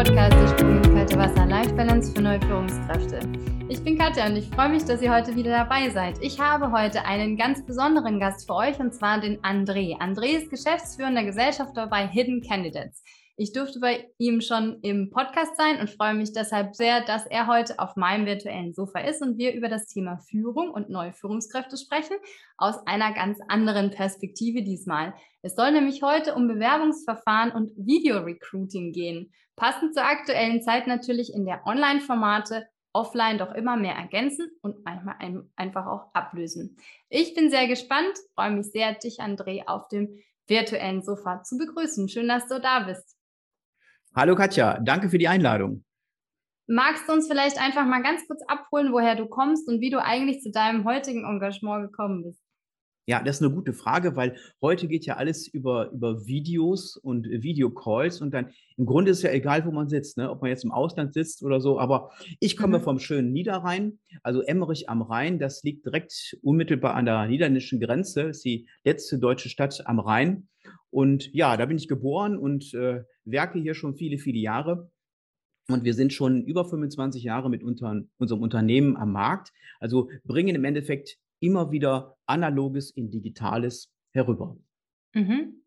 Podcast Der ins kalte Wasser Life Balance für neue Führungskräfte. Ich bin Katja und ich freue mich, dass ihr heute wieder dabei seid. Ich habe heute einen ganz besonderen Gast für euch und zwar den André. André ist geschäftsführender Gesellschafter bei Hidden Candidates. Ich durfte bei ihm schon im Podcast sein und freue mich deshalb sehr, dass er heute auf meinem virtuellen Sofa ist und wir über das Thema Führung und neue Führungskräfte sprechen, aus einer ganz anderen Perspektive diesmal. Es soll nämlich heute um Bewerbungsverfahren und Video-Recruiting gehen. Passend zur aktuellen Zeit natürlich in der Online-Formate offline doch immer mehr ergänzen und manchmal ein, einfach auch ablösen. Ich bin sehr gespannt, freue mich sehr, dich, André, auf dem virtuellen Sofa zu begrüßen. Schön, dass du da bist. Hallo Katja, danke für die Einladung. Magst du uns vielleicht einfach mal ganz kurz abholen, woher du kommst und wie du eigentlich zu deinem heutigen Engagement gekommen bist? Ja, das ist eine gute Frage, weil heute geht ja alles über, über Videos und Videocalls und dann im Grunde ist es ja egal, wo man sitzt, ne? ob man jetzt im Ausland sitzt oder so. Aber ich komme mhm. vom schönen Niederrhein, also Emmerich am Rhein. Das liegt direkt unmittelbar an der niederländischen Grenze, ist die letzte deutsche Stadt am Rhein. Und ja, da bin ich geboren und äh, werke hier schon viele, viele Jahre. Und wir sind schon über 25 Jahre mit unter, unserem Unternehmen am Markt. Also bringen im Endeffekt immer wieder Analoges in Digitales herüber. Mhm.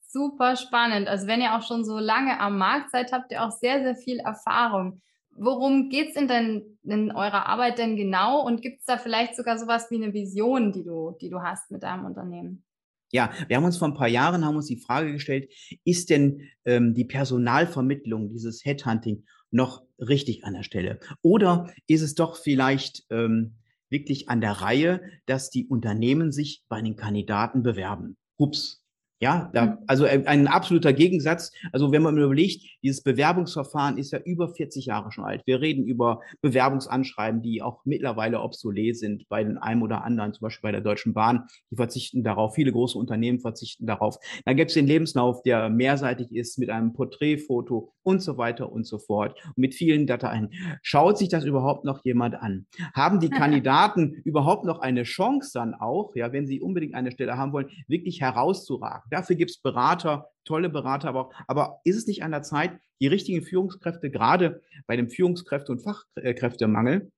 Super spannend. Also wenn ihr auch schon so lange am Markt seid, habt ihr auch sehr, sehr viel Erfahrung. Worum geht es in, in eurer Arbeit denn genau? Und gibt es da vielleicht sogar sowas wie eine Vision, die du, die du hast mit deinem Unternehmen? Ja, wir haben uns vor ein paar Jahren haben uns die Frage gestellt, ist denn ähm, die Personalvermittlung, dieses Headhunting noch richtig an der Stelle? Oder ist es doch vielleicht ähm, wirklich an der Reihe, dass die Unternehmen sich bei den Kandidaten bewerben? Ups, ja, da, mhm. also ein absoluter Gegensatz. Also wenn man überlegt, dieses Bewerbungsverfahren ist ja über 40 Jahre schon alt. Wir reden über Bewerbungsanschreiben, die auch mittlerweile obsolet sind bei den einem oder anderen, zum Beispiel bei der Deutschen Bahn. Die verzichten darauf. Viele große Unternehmen verzichten darauf. Dann gibt es den Lebenslauf, der mehrseitig ist mit einem Porträtfoto und so weiter und so fort. Mit vielen Dateien. Schaut sich das überhaupt noch jemand an? Haben die Kandidaten überhaupt noch eine Chance dann auch, ja, wenn sie unbedingt eine Stelle haben wollen, wirklich herauszuragen? Dafür gibt es Berater, tolle Berater, aber, aber ist es nicht an der Zeit, die richtigen Führungskräfte, gerade bei dem Führungskräfte- und Fachkräftemangel,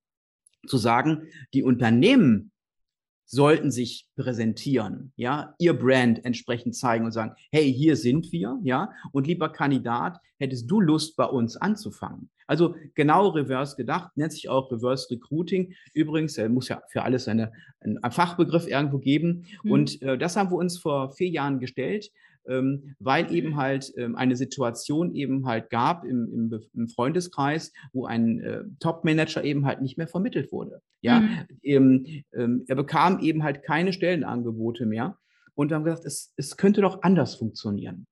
zu sagen, die Unternehmen sollten sich präsentieren, ja, ihr Brand entsprechend zeigen und sagen, hey, hier sind wir, ja, und lieber Kandidat, hättest du Lust, bei uns anzufangen? Also genau reverse gedacht, nennt sich auch Reverse Recruiting. Übrigens, er muss ja für alles eine, einen Fachbegriff irgendwo geben. Mhm. Und äh, das haben wir uns vor vier Jahren gestellt ähm, weil eben halt ähm, eine Situation eben halt gab im, im, im Freundeskreis, wo ein äh, Top-Manager eben halt nicht mehr vermittelt wurde. Ja, mhm. ähm, ähm, er bekam eben halt keine Stellenangebote mehr und haben gesagt, es, es könnte doch anders funktionieren.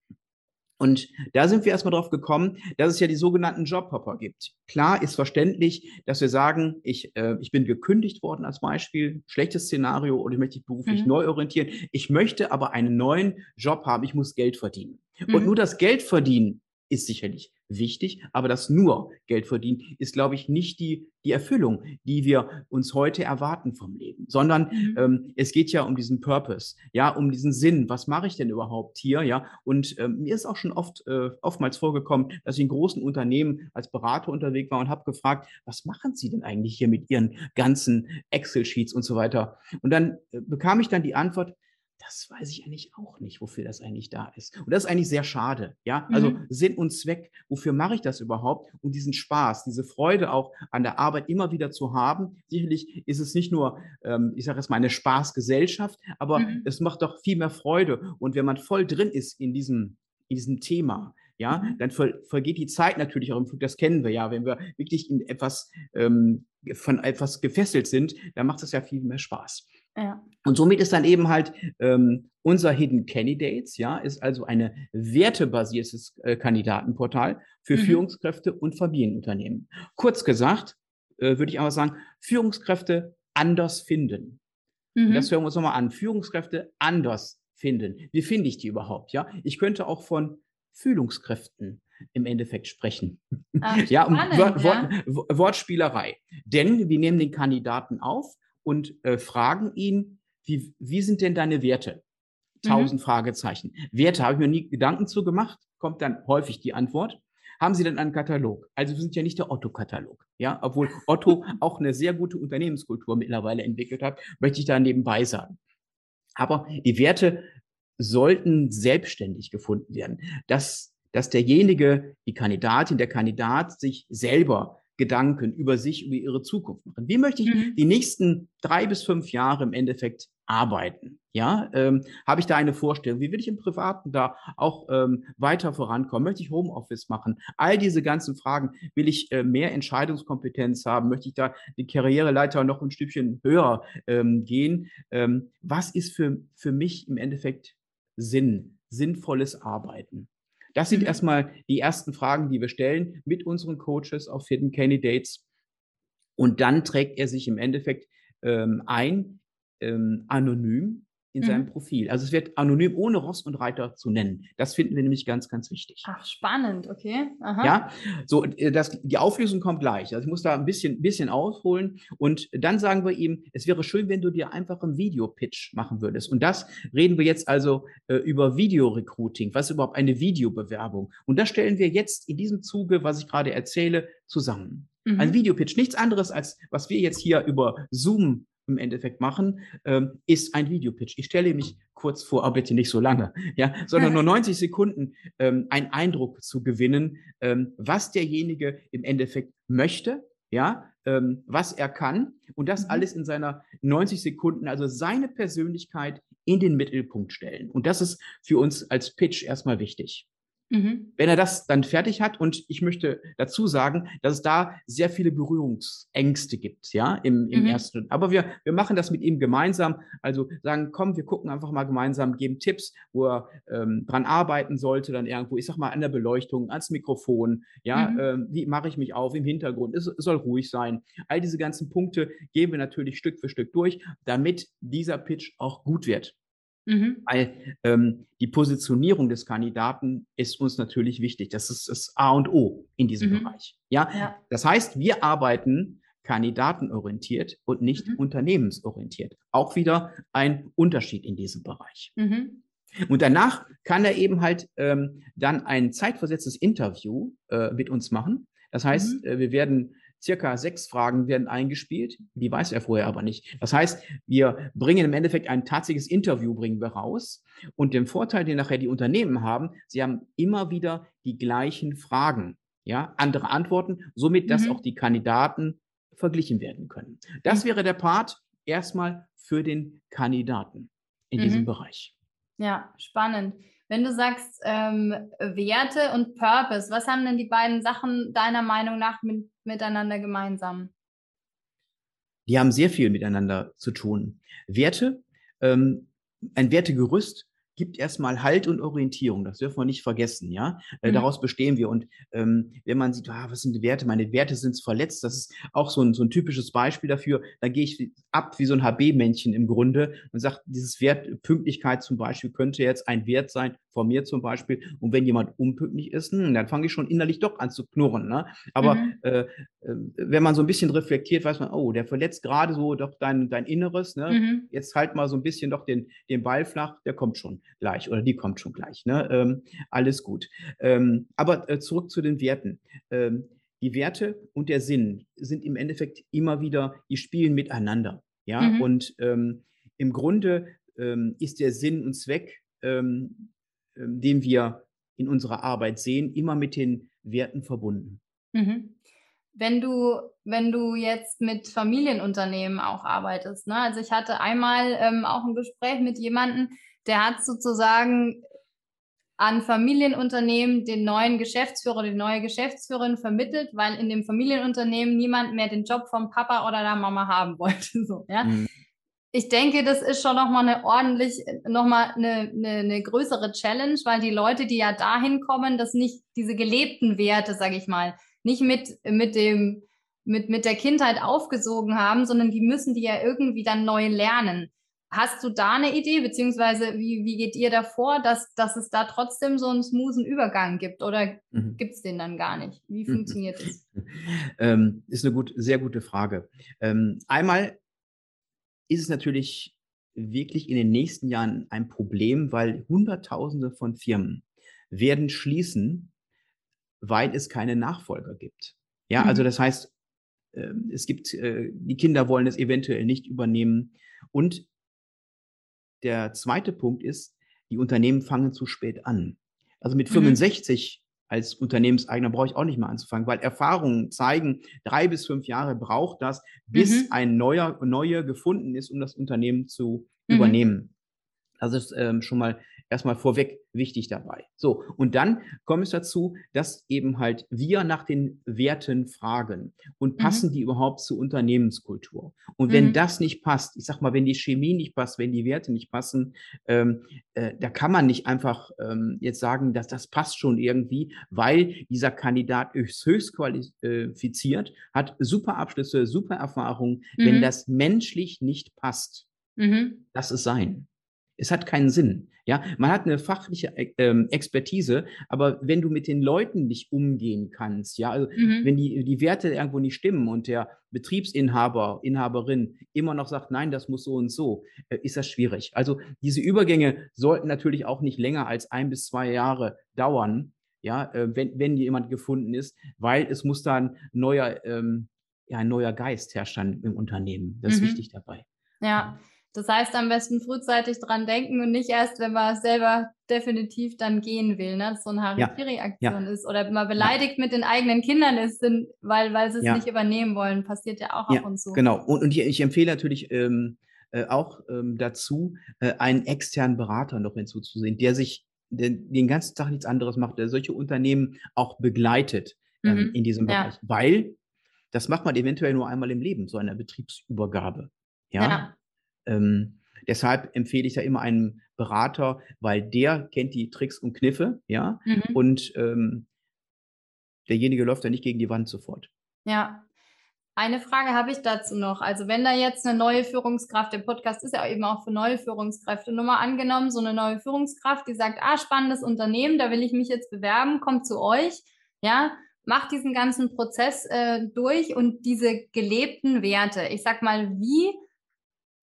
Und da sind wir erstmal drauf gekommen, dass es ja die sogenannten Jobhopper gibt. Klar ist verständlich, dass wir sagen, ich, äh, ich bin gekündigt worden als Beispiel, schlechtes Szenario oder ich möchte mich beruflich mhm. neu orientieren. Ich möchte aber einen neuen Job haben, ich muss Geld verdienen. Mhm. Und nur das Geld verdienen ist sicherlich wichtig, aber das nur Geld verdienen ist, glaube ich, nicht die, die Erfüllung, die wir uns heute erwarten vom Leben, sondern mhm. ähm, es geht ja um diesen Purpose, ja, um diesen Sinn. Was mache ich denn überhaupt hier, ja? Und ähm, mir ist auch schon oft, äh, oftmals vorgekommen, dass ich in großen Unternehmen als Berater unterwegs war und habe gefragt, was machen Sie denn eigentlich hier mit Ihren ganzen Excel-Sheets und so weiter? Und dann äh, bekam ich dann die Antwort, das weiß ich eigentlich auch nicht, wofür das eigentlich da ist. Und das ist eigentlich sehr schade. Ja, also mhm. Sinn und Zweck, wofür mache ich das überhaupt? Und diesen Spaß, diese Freude auch an der Arbeit immer wieder zu haben. Sicherlich ist es nicht nur, ähm, ich sage jetzt mal, eine Spaßgesellschaft, aber mhm. es macht doch viel mehr Freude. Und wenn man voll drin ist in diesem, in diesem Thema, ja, mhm. dann ver vergeht die Zeit natürlich auch im Flug, das kennen wir ja. Wenn wir wirklich in etwas, ähm, von etwas gefesselt sind, dann macht es ja viel mehr Spaß. Ja. Und somit ist dann eben halt ähm, unser Hidden Candidates, ja, ist also eine wertebasiertes äh, Kandidatenportal für mhm. Führungskräfte und Familienunternehmen. Kurz gesagt, äh, würde ich aber sagen, Führungskräfte anders finden. Mhm. das hören wir uns nochmal an. Führungskräfte anders finden. Wie finde ich die überhaupt? Ja, ich könnte auch von Fühlungskräften im Endeffekt sprechen. Ach, ja, um Wort, ja. Wort, Wortspielerei. Denn wir nehmen den Kandidaten auf und äh, fragen ihn, wie, wie sind denn deine Werte? Tausend mhm. Fragezeichen. Werte habe ich mir nie Gedanken zu gemacht, kommt dann häufig die Antwort. haben Sie denn einen Katalog? Also wir sind ja nicht der Otto-Katalog, ja, obwohl Otto auch eine sehr gute Unternehmenskultur mittlerweile entwickelt hat, möchte ich da nebenbei sagen. Aber die Werte sollten selbstständig gefunden werden, dass, dass derjenige, die Kandidatin, der Kandidat sich selber Gedanken über sich, über ihre Zukunft machen. Wie möchte ich mhm. die nächsten drei bis fünf Jahre im Endeffekt arbeiten? Ja, ähm, habe ich da eine Vorstellung? Wie will ich im Privaten da auch ähm, weiter vorankommen? Möchte ich Homeoffice machen? All diese ganzen Fragen. Will ich äh, mehr Entscheidungskompetenz haben? Möchte ich da die Karriereleiter noch ein Stückchen höher ähm, gehen? Ähm, was ist für, für mich im Endeffekt Sinn, sinnvolles Arbeiten? Das sind mhm. erstmal die ersten Fragen, die wir stellen mit unseren Coaches auf Hidden Candidates. Und dann trägt er sich im Endeffekt ähm, ein, ähm, anonym in mhm. seinem Profil. Also es wird anonym ohne Ross und Reiter zu nennen. Das finden wir nämlich ganz, ganz wichtig. Ach, spannend, okay. Aha. Ja, so äh, das, die Auflösung kommt gleich. Also ich muss da ein bisschen, bisschen ausholen und dann sagen wir ihm, es wäre schön, wenn du dir einfach einen Videopitch machen würdest. Und das reden wir jetzt also äh, über Videorecruiting. Was ist überhaupt eine Videobewerbung? Und das stellen wir jetzt in diesem Zuge, was ich gerade erzähle, zusammen. Mhm. Ein Videopitch, nichts anderes als was wir jetzt hier über Zoom im Endeffekt machen, ähm, ist ein Videopitch. Ich stelle mich kurz vor, aber bitte nicht so lange, ja, sondern nur 90 Sekunden ähm, einen Eindruck zu gewinnen, ähm, was derjenige im Endeffekt möchte, ja, ähm, was er kann und das mhm. alles in seiner 90 Sekunden, also seine Persönlichkeit in den Mittelpunkt stellen. Und das ist für uns als Pitch erstmal wichtig. Mhm. Wenn er das dann fertig hat, und ich möchte dazu sagen, dass es da sehr viele Berührungsängste gibt, ja, im, im mhm. ersten. Aber wir, wir machen das mit ihm gemeinsam. Also sagen, komm, wir gucken einfach mal gemeinsam, geben Tipps, wo er ähm, dran arbeiten sollte, dann irgendwo, ich sag mal, an der Beleuchtung, ans Mikrofon, ja, mhm. ähm, wie mache ich mich auf im Hintergrund, es, es soll ruhig sein. All diese ganzen Punkte gehen wir natürlich Stück für Stück durch, damit dieser Pitch auch gut wird. Mhm. Weil ähm, die Positionierung des Kandidaten ist uns natürlich wichtig. Das ist das A und O in diesem mhm. Bereich. Ja? ja? das heißt, wir arbeiten kandidatenorientiert und nicht mhm. unternehmensorientiert. Auch wieder ein Unterschied in diesem Bereich. Mhm. Und danach kann er eben halt ähm, dann ein zeitversetztes Interview äh, mit uns machen. Das heißt, mhm. äh, wir werden circa sechs Fragen werden eingespielt, die weiß er vorher aber nicht. Das heißt, wir bringen im Endeffekt ein tatsächliches Interview bringen wir raus und den Vorteil, den nachher die Unternehmen haben, sie haben immer wieder die gleichen Fragen, ja, andere Antworten, somit, dass mhm. auch die Kandidaten verglichen werden können. Das mhm. wäre der Part erstmal für den Kandidaten in mhm. diesem Bereich. Ja, spannend. Wenn du sagst ähm, Werte und Purpose, was haben denn die beiden Sachen deiner Meinung nach mit, miteinander gemeinsam? Die haben sehr viel miteinander zu tun. Werte, ähm, ein Wertegerüst gibt erstmal Halt und Orientierung. Das dürfen wir nicht vergessen, ja. Äh, mhm. Daraus bestehen wir. Und ähm, wenn man sieht, ah, was sind die Werte? Meine Werte sind verletzt. Das ist auch so ein, so ein typisches Beispiel dafür. Da gehe ich ab wie so ein HB-Männchen im Grunde und sage, dieses Wert Pünktlichkeit zum Beispiel könnte jetzt ein Wert sein, von mir zum Beispiel. Und wenn jemand unpünktlich ist, hm, dann fange ich schon innerlich doch an zu knurren. Ne? Aber mhm. äh, äh, wenn man so ein bisschen reflektiert, weiß man, oh, der verletzt gerade so doch dein, dein Inneres. Ne? Mhm. Jetzt halt mal so ein bisschen doch den, den Ball flach, der kommt schon gleich oder die kommt schon gleich. Ne? Ähm, alles gut. Ähm, aber äh, zurück zu den Werten. Ähm, die Werte und der Sinn sind im Endeffekt immer wieder, die spielen miteinander. Ja, mhm. und ähm, im Grunde ähm, ist der Sinn und Zweck ähm, ähm, den wir in unserer Arbeit sehen, immer mit den Werten verbunden. Mhm. Wenn du, wenn du jetzt mit Familienunternehmen auch arbeitest, ne? also ich hatte einmal ähm, auch ein Gespräch mit jemandem, der hat sozusagen an Familienunternehmen den neuen Geschäftsführer, die neue Geschäftsführerin vermittelt, weil in dem Familienunternehmen niemand mehr den Job vom Papa oder der Mama haben wollte. So, ja? Mhm ich denke, das ist schon nochmal eine ordentlich, nochmal eine, eine, eine größere Challenge, weil die Leute, die ja dahin kommen, das nicht diese gelebten Werte, sage ich mal, nicht mit, mit dem, mit, mit der Kindheit aufgesogen haben, sondern die müssen die ja irgendwie dann neu lernen. Hast du da eine Idee, beziehungsweise wie, wie geht ihr davor, dass, dass es da trotzdem so einen smoothen Übergang gibt oder mhm. gibt es den dann gar nicht? Wie funktioniert das? ähm, ist eine gut, sehr gute Frage. Ähm, einmal ist es natürlich wirklich in den nächsten Jahren ein Problem, weil Hunderttausende von Firmen werden schließen, weil es keine Nachfolger gibt. Ja, also mhm. das heißt, ähm, es gibt, äh, die Kinder wollen es eventuell nicht übernehmen. Und der zweite Punkt ist, die Unternehmen fangen zu spät an. Also mit 65 mhm. Als Unternehmenseigner brauche ich auch nicht mehr anzufangen, weil Erfahrungen zeigen, drei bis fünf Jahre braucht das, bis mhm. ein neuer, neuer gefunden ist, um das Unternehmen zu mhm. übernehmen. Das ist ähm, schon mal erstmal vorweg wichtig dabei. So, und dann kommt es dazu, dass eben halt wir nach den Werten fragen und mhm. passen mhm. die überhaupt zur Unternehmenskultur. Und wenn mhm. das nicht passt, ich sag mal, wenn die Chemie nicht passt, wenn die Werte nicht passen, ähm, äh, da kann man nicht einfach ähm, jetzt sagen, dass das passt schon irgendwie, weil dieser Kandidat ist höchst qualifiziert, hat super Abschlüsse, super Erfahrungen. Mhm. Wenn das menschlich nicht passt, mhm. lass es sein. Es hat keinen Sinn. Ja, man hat eine fachliche ähm, Expertise, aber wenn du mit den Leuten nicht umgehen kannst, ja, also mhm. wenn die, die Werte irgendwo nicht stimmen und der Betriebsinhaber, Inhaberin immer noch sagt, nein, das muss so und so, äh, ist das schwierig. Also diese Übergänge sollten natürlich auch nicht länger als ein bis zwei Jahre dauern, ja, äh, wenn, wenn jemand gefunden ist, weil es muss dann neuer, ähm, ja, ein neuer Geist herrschen im Unternehmen. Das ist mhm. wichtig dabei. Ja. Das heißt, am besten frühzeitig dran denken und nicht erst, wenn man selber definitiv dann gehen will, ne? dass so eine Harikiri-Aktion ja. ist oder wenn man beleidigt ja. mit den eigenen Kindern ist, weil, weil sie es ja. nicht übernehmen wollen. Passiert ja auch ab und zu. Genau. Und, und ich, ich empfehle natürlich ähm, äh, auch ähm, dazu, äh, einen externen Berater noch hinzuzusehen, der sich den, den ganzen Tag nichts anderes macht, der solche Unternehmen auch begleitet ähm, mhm. in diesem Bereich. Weil das macht man eventuell nur einmal im Leben, so eine Betriebsübergabe. Ja. Ähm, deshalb empfehle ich ja immer einen Berater, weil der kennt die Tricks und Kniffe, ja, mhm. und ähm, derjenige läuft ja nicht gegen die Wand sofort. Ja. Eine Frage habe ich dazu noch. Also wenn da jetzt eine neue Führungskraft, der Podcast ist ja eben auch für neue Führungskräfte, nur mal angenommen, so eine neue Führungskraft, die sagt, ah, spannendes Unternehmen, da will ich mich jetzt bewerben, kommt zu euch, ja, macht diesen ganzen Prozess äh, durch und diese gelebten Werte, ich sag mal, wie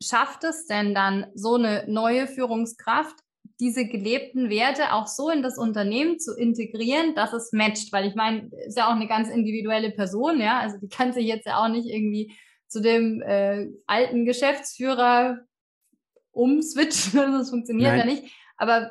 schafft es denn dann so eine neue Führungskraft, diese gelebten Werte auch so in das Unternehmen zu integrieren, dass es matcht? Weil ich meine, ist ja auch eine ganz individuelle Person, ja, also die kann sich jetzt ja auch nicht irgendwie zu dem äh, alten Geschäftsführer umswitchen, also das funktioniert Nein. ja nicht. Aber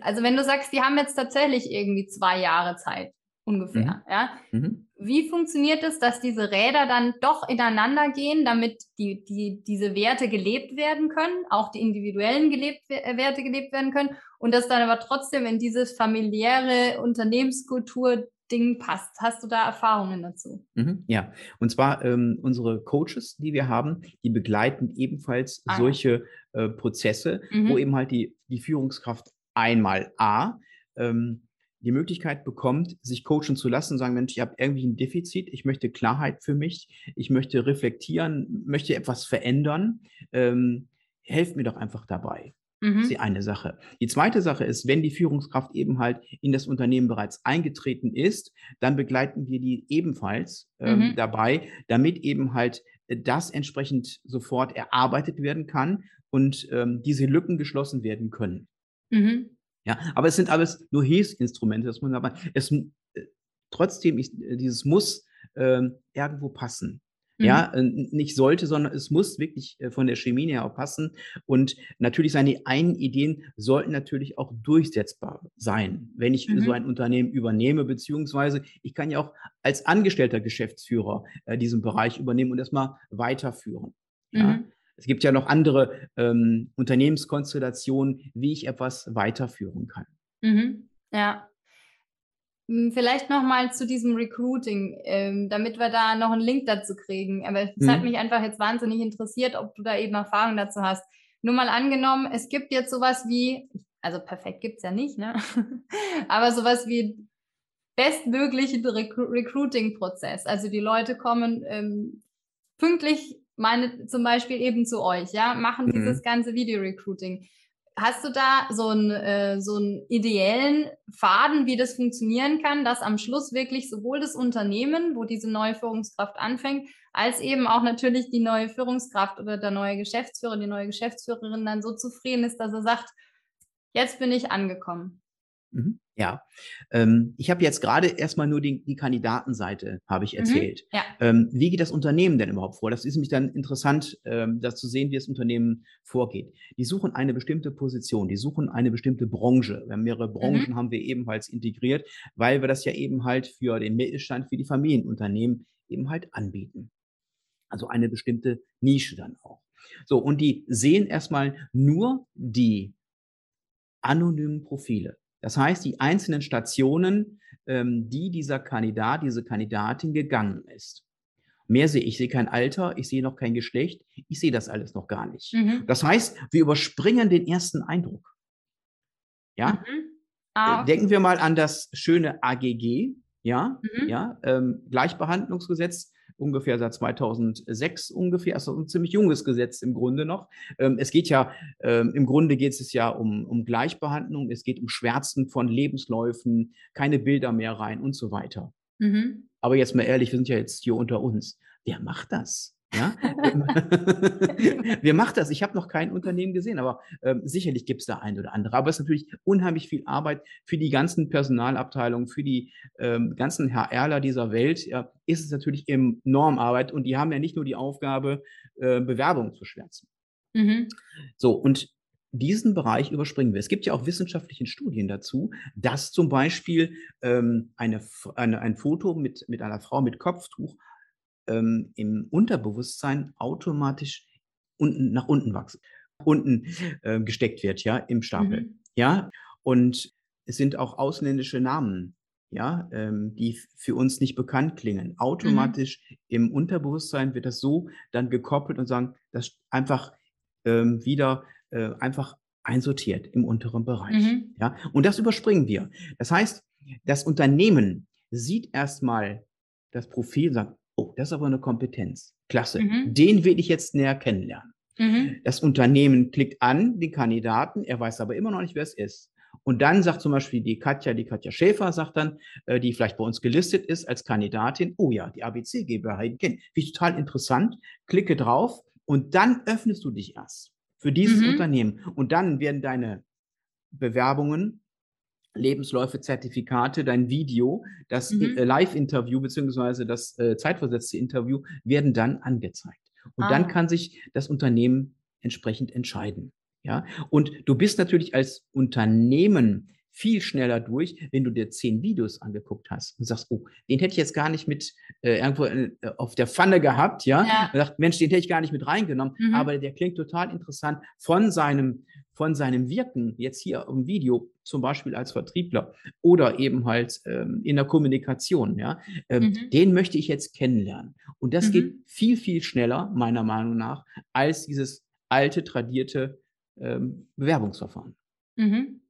also wenn du sagst, die haben jetzt tatsächlich irgendwie zwei Jahre Zeit, ungefähr. Mhm. Ja? Mhm. Wie funktioniert es, dass diese Räder dann doch ineinander gehen, damit die, die, diese Werte gelebt werden können, auch die individuellen gelebt, äh, Werte gelebt werden können und das dann aber trotzdem in dieses familiäre Unternehmenskultur Ding passt. Hast du da Erfahrungen dazu? Mhm, ja, und zwar ähm, unsere Coaches, die wir haben, die begleiten ebenfalls ah, solche äh, Prozesse, mhm. wo eben halt die, die Führungskraft einmal A ähm, die Möglichkeit bekommt, sich coachen zu lassen, sagen, Mensch, ich habe irgendwie ein Defizit, ich möchte Klarheit für mich, ich möchte reflektieren, möchte etwas verändern, ähm, helft mir doch einfach dabei. Das ist mhm. die eine Sache. Die zweite Sache ist, wenn die Führungskraft eben halt in das Unternehmen bereits eingetreten ist, dann begleiten wir die ebenfalls ähm, mhm. dabei, damit eben halt das entsprechend sofort erarbeitet werden kann und ähm, diese Lücken geschlossen werden können. Mhm. Ja, aber es sind alles nur Hilfsinstrumente, das muss man aber, es, äh, trotzdem, ich, äh, dieses muss äh, irgendwo passen. Mhm. Ja, nicht sollte, sondern es muss wirklich äh, von der Chemie her auch passen. Und natürlich seine einen Ideen sollten natürlich auch durchsetzbar sein, wenn ich mhm. so ein Unternehmen übernehme, beziehungsweise ich kann ja auch als angestellter Geschäftsführer äh, diesen Bereich übernehmen und erstmal weiterführen. Ja? Es gibt ja noch andere ähm, Unternehmenskonstellationen, wie ich etwas weiterführen kann. Mhm. Ja. Hm, vielleicht nochmal zu diesem Recruiting, ähm, damit wir da noch einen Link dazu kriegen. Aber es mhm. hat mich einfach jetzt wahnsinnig interessiert, ob du da eben Erfahrung dazu hast. Nur mal angenommen, es gibt jetzt sowas wie, also perfekt gibt es ja nicht, ne? aber sowas wie bestmöglichen Recru Recruiting-Prozess. Also die Leute kommen ähm, pünktlich meine zum Beispiel eben zu euch, ja, machen mhm. dieses ganze Video-Recruiting. Hast du da so einen, äh, so einen ideellen Faden, wie das funktionieren kann, dass am Schluss wirklich sowohl das Unternehmen, wo diese neue Führungskraft anfängt, als eben auch natürlich die neue Führungskraft oder der neue Geschäftsführer, die neue Geschäftsführerin dann so zufrieden ist, dass er sagt, jetzt bin ich angekommen. Mhm. Ja, ähm, ich habe jetzt gerade erstmal nur die, die Kandidatenseite, habe ich mhm. erzählt. Mhm, ja. ähm, wie geht das Unternehmen denn überhaupt vor? Das ist nämlich dann interessant, ähm, das zu sehen, wie das Unternehmen vorgeht. Die suchen eine bestimmte Position, die suchen eine bestimmte Branche. Wir haben mehrere Branchen, mhm. haben wir ebenfalls integriert, weil wir das ja eben halt für den Mittelstand, für die Familienunternehmen eben halt anbieten. Also eine bestimmte Nische dann auch. So, und die sehen erstmal nur die anonymen Profile. Das heißt, die einzelnen Stationen, ähm, die dieser Kandidat, diese Kandidatin gegangen ist. Mehr sehe ich, ich sehe kein Alter, ich sehe noch kein Geschlecht, ich sehe das alles noch gar nicht. Mhm. Das heißt, wir überspringen den ersten Eindruck. Ja? Mhm. Ah, äh. Denken wir mal an das schöne AGG, ja, mhm. ja, ähm, Gleichbehandlungsgesetz ungefähr seit 2006 ungefähr. Also ein ziemlich junges Gesetz im Grunde noch. Ähm, es geht ja, ähm, im Grunde geht es ja um, um Gleichbehandlung, es geht um Schwärzen von Lebensläufen, keine Bilder mehr rein und so weiter. Mhm. Aber jetzt mal ehrlich, wir sind ja jetzt hier unter uns. Wer macht das? Ja? Wer macht das? Ich habe noch kein Unternehmen gesehen, aber ähm, sicherlich gibt es da ein oder andere. Aber es ist natürlich unheimlich viel Arbeit für die ganzen Personalabteilungen, für die ähm, ganzen HRler dieser Welt. Ja, ist es natürlich enorm Arbeit und die haben ja nicht nur die Aufgabe, äh, Bewerbungen zu schwärzen. Mhm. So, und diesen Bereich überspringen wir. Es gibt ja auch wissenschaftliche Studien dazu, dass zum Beispiel ähm, eine, eine, ein Foto mit, mit einer Frau mit Kopftuch ähm, im Unterbewusstsein automatisch unten nach unten wachsen, unten äh, gesteckt wird, ja, im Stapel. Mhm. Ja, und es sind auch ausländische Namen, ja, ähm, die für uns nicht bekannt klingen. Mhm. Automatisch mhm. im Unterbewusstsein wird das so dann gekoppelt und sagen, das einfach ähm, wieder äh, einfach einsortiert im unteren Bereich. Mhm. Ja, und das überspringen wir. Das heißt, das Unternehmen sieht erstmal das Profil und sagt, oh, das ist aber eine Kompetenz. Klasse. Mhm. Den will ich jetzt näher kennenlernen. Mhm. Das Unternehmen klickt an den Kandidaten, er weiß aber immer noch nicht, wer es ist. Und dann sagt zum Beispiel die Katja, die Katja Schäfer, sagt dann, äh, die vielleicht bei uns gelistet ist als Kandidatin, oh ja, die ABC GmbH. Finde ich total interessant. Klicke drauf und dann öffnest du dich erst für dieses mhm. Unternehmen. Und dann werden deine Bewerbungen Lebensläufe, Zertifikate, dein Video, das mhm. Äh, Live-Interview beziehungsweise das äh, zeitversetzte Interview werden dann angezeigt. Und ah. dann kann sich das Unternehmen entsprechend entscheiden. Ja, und du bist natürlich als Unternehmen viel schneller durch, wenn du dir zehn Videos angeguckt hast und sagst, oh, den hätte ich jetzt gar nicht mit äh, irgendwo äh, auf der Pfanne gehabt, ja. ja. Und sagt, Mensch, den hätte ich gar nicht mit reingenommen, mhm. aber der klingt total interessant von seinem von seinem Wirken jetzt hier im Video, zum Beispiel als Vertriebler oder eben halt ähm, in der Kommunikation, ja, ähm, mhm. den möchte ich jetzt kennenlernen. Und das mhm. geht viel, viel schneller, meiner Meinung nach, als dieses alte, tradierte ähm, Bewerbungsverfahren. Mhm.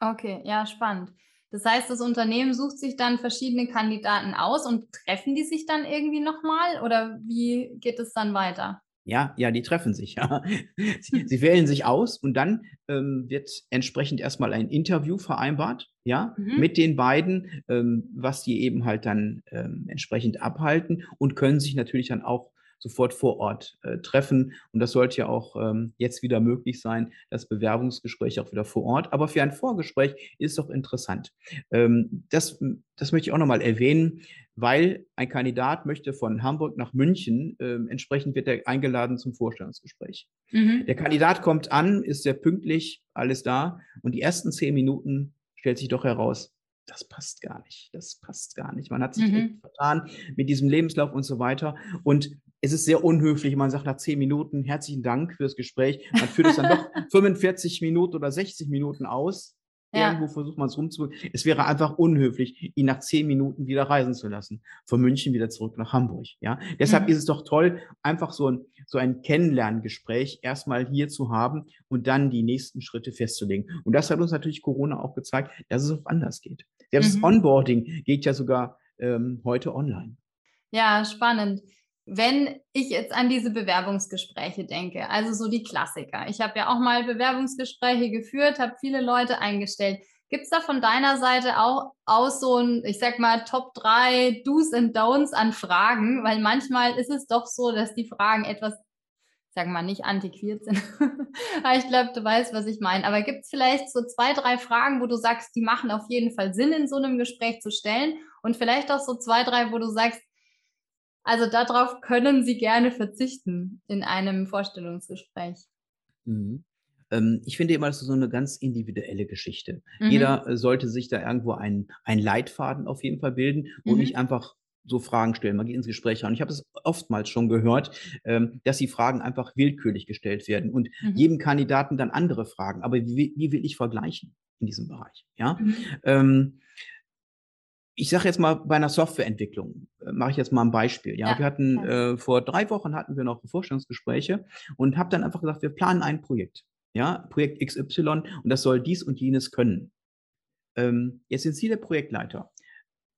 Okay, ja, spannend. Das heißt, das Unternehmen sucht sich dann verschiedene Kandidaten aus und treffen die sich dann irgendwie nochmal oder wie geht es dann weiter? Ja, ja, die treffen sich, ja. Sie, sie wählen sich aus und dann ähm, wird entsprechend erstmal ein Interview vereinbart, ja, mhm. mit den beiden, ähm, was die eben halt dann ähm, entsprechend abhalten und können sich natürlich dann auch sofort vor Ort äh, treffen. Und das sollte ja auch ähm, jetzt wieder möglich sein, das Bewerbungsgespräch auch wieder vor Ort. Aber für ein Vorgespräch ist doch interessant. Ähm, das, das möchte ich auch nochmal erwähnen, weil ein Kandidat möchte von Hamburg nach München, äh, entsprechend wird er eingeladen zum Vorstellungsgespräch. Mhm. Der Kandidat kommt an, ist sehr pünktlich, alles da. Und die ersten zehn Minuten stellt sich doch heraus, das passt gar nicht. Das passt gar nicht. Man hat sich mhm. vertan mit diesem Lebenslauf und so weiter. Und es ist sehr unhöflich. Man sagt nach zehn Minuten herzlichen Dank fürs Gespräch. Man führt es dann doch 45 Minuten oder 60 Minuten aus. Ja. Irgendwo versucht man es rumzubringen. Es wäre einfach unhöflich, ihn nach zehn Minuten wieder reisen zu lassen. Von München wieder zurück nach Hamburg. Ja, deshalb mhm. ist es doch toll, einfach so ein, so ein Kennenlerngespräch erstmal hier zu haben und dann die nächsten Schritte festzulegen. Und das hat uns natürlich Corona auch gezeigt, dass es auch anders geht. Selbst mhm. das Onboarding geht ja sogar ähm, heute online. Ja, spannend. Wenn ich jetzt an diese Bewerbungsgespräche denke, also so die Klassiker. Ich habe ja auch mal Bewerbungsgespräche geführt, habe viele Leute eingestellt. Gibt es da von deiner Seite auch aus so ein, ich sag mal, Top 3 Do's and Don'ts an Fragen? Weil manchmal ist es doch so, dass die Fragen etwas sag mal, nicht antiquiert sind. Ich glaube, du weißt, was ich meine. Aber gibt es vielleicht so zwei, drei Fragen, wo du sagst, die machen auf jeden Fall Sinn, in so einem Gespräch zu stellen? Und vielleicht auch so zwei, drei, wo du sagst, also darauf können Sie gerne verzichten in einem Vorstellungsgespräch. Mhm. Ähm, ich finde immer, das ist so eine ganz individuelle Geschichte. Mhm. Jeder sollte sich da irgendwo einen, einen Leitfaden auf jeden Fall bilden und mhm. nicht einfach so Fragen stellen. Man geht ins Gespräch rein. Ich habe es oftmals schon gehört, ähm, dass die Fragen einfach willkürlich gestellt werden und mhm. jedem Kandidaten dann andere Fragen. Aber wie, wie will ich vergleichen in diesem Bereich? Ja. Mhm. Ähm, ich sage jetzt mal bei einer Softwareentwicklung, äh, mache ich jetzt mal ein Beispiel. Ja, ja wir hatten äh, vor drei Wochen hatten wir noch Vorstellungsgespräche und habe dann einfach gesagt, wir planen ein Projekt. Ja, Projekt XY und das soll dies und jenes können. Ähm, jetzt sind Sie der Projektleiter.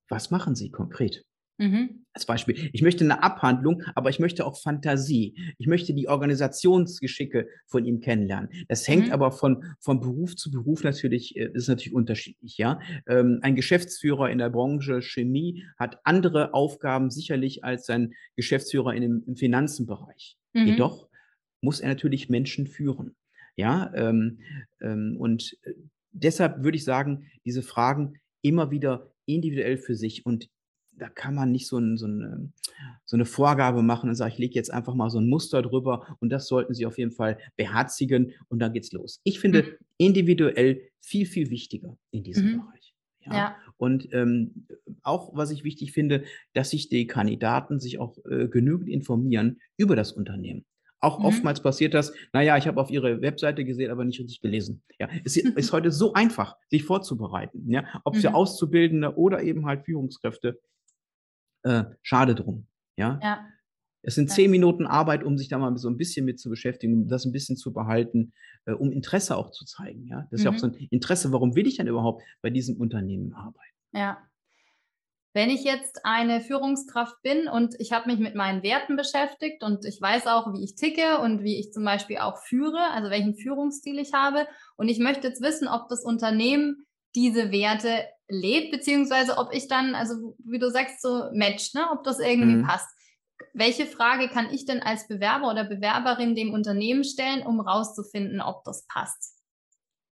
Was machen Sie konkret? Mhm. Als Beispiel. Ich möchte eine Abhandlung, aber ich möchte auch Fantasie. Ich möchte die Organisationsgeschicke von ihm kennenlernen. Das hängt mhm. aber von, von Beruf zu Beruf natürlich, äh, ist natürlich unterschiedlich, ja. Ähm, ein Geschäftsführer in der Branche Chemie hat andere Aufgaben sicherlich als ein Geschäftsführer in dem, im Finanzenbereich. Mhm. Jedoch muss er natürlich Menschen führen. Ja, ähm, ähm, und äh, deshalb würde ich sagen, diese Fragen immer wieder individuell für sich und da kann man nicht so, ein, so, eine, so eine Vorgabe machen und sagen, ich lege jetzt einfach mal so ein Muster drüber und das sollten Sie auf jeden Fall beherzigen und dann geht's los. Ich finde mhm. individuell viel, viel wichtiger in diesem mhm. Bereich. Ja. ja. Und ähm, auch, was ich wichtig finde, dass sich die Kandidaten sich auch äh, genügend informieren über das Unternehmen. Auch mhm. oftmals passiert das, naja, ich habe auf Ihre Webseite gesehen, aber nicht richtig gelesen. Ja, es ist heute so einfach, sich vorzubereiten. Ja, ob für mhm. Auszubildende oder eben halt Führungskräfte äh, schade drum. Ja. ja. Es sind zehn Minuten Arbeit, um sich da mal so ein bisschen mit zu beschäftigen, um das ein bisschen zu behalten, äh, um Interesse auch zu zeigen. Ja, das ist ja auch so mhm. ein Interesse. Warum will ich denn überhaupt bei diesem Unternehmen arbeiten? Ja. Wenn ich jetzt eine Führungskraft bin und ich habe mich mit meinen Werten beschäftigt und ich weiß auch, wie ich ticke und wie ich zum Beispiel auch führe, also welchen Führungsstil ich habe, und ich möchte jetzt wissen, ob das Unternehmen diese Werte lebt, beziehungsweise ob ich dann, also wie du sagst, so matcht, ne? ob das irgendwie mhm. passt. Welche Frage kann ich denn als Bewerber oder Bewerberin dem Unternehmen stellen, um rauszufinden, ob das passt?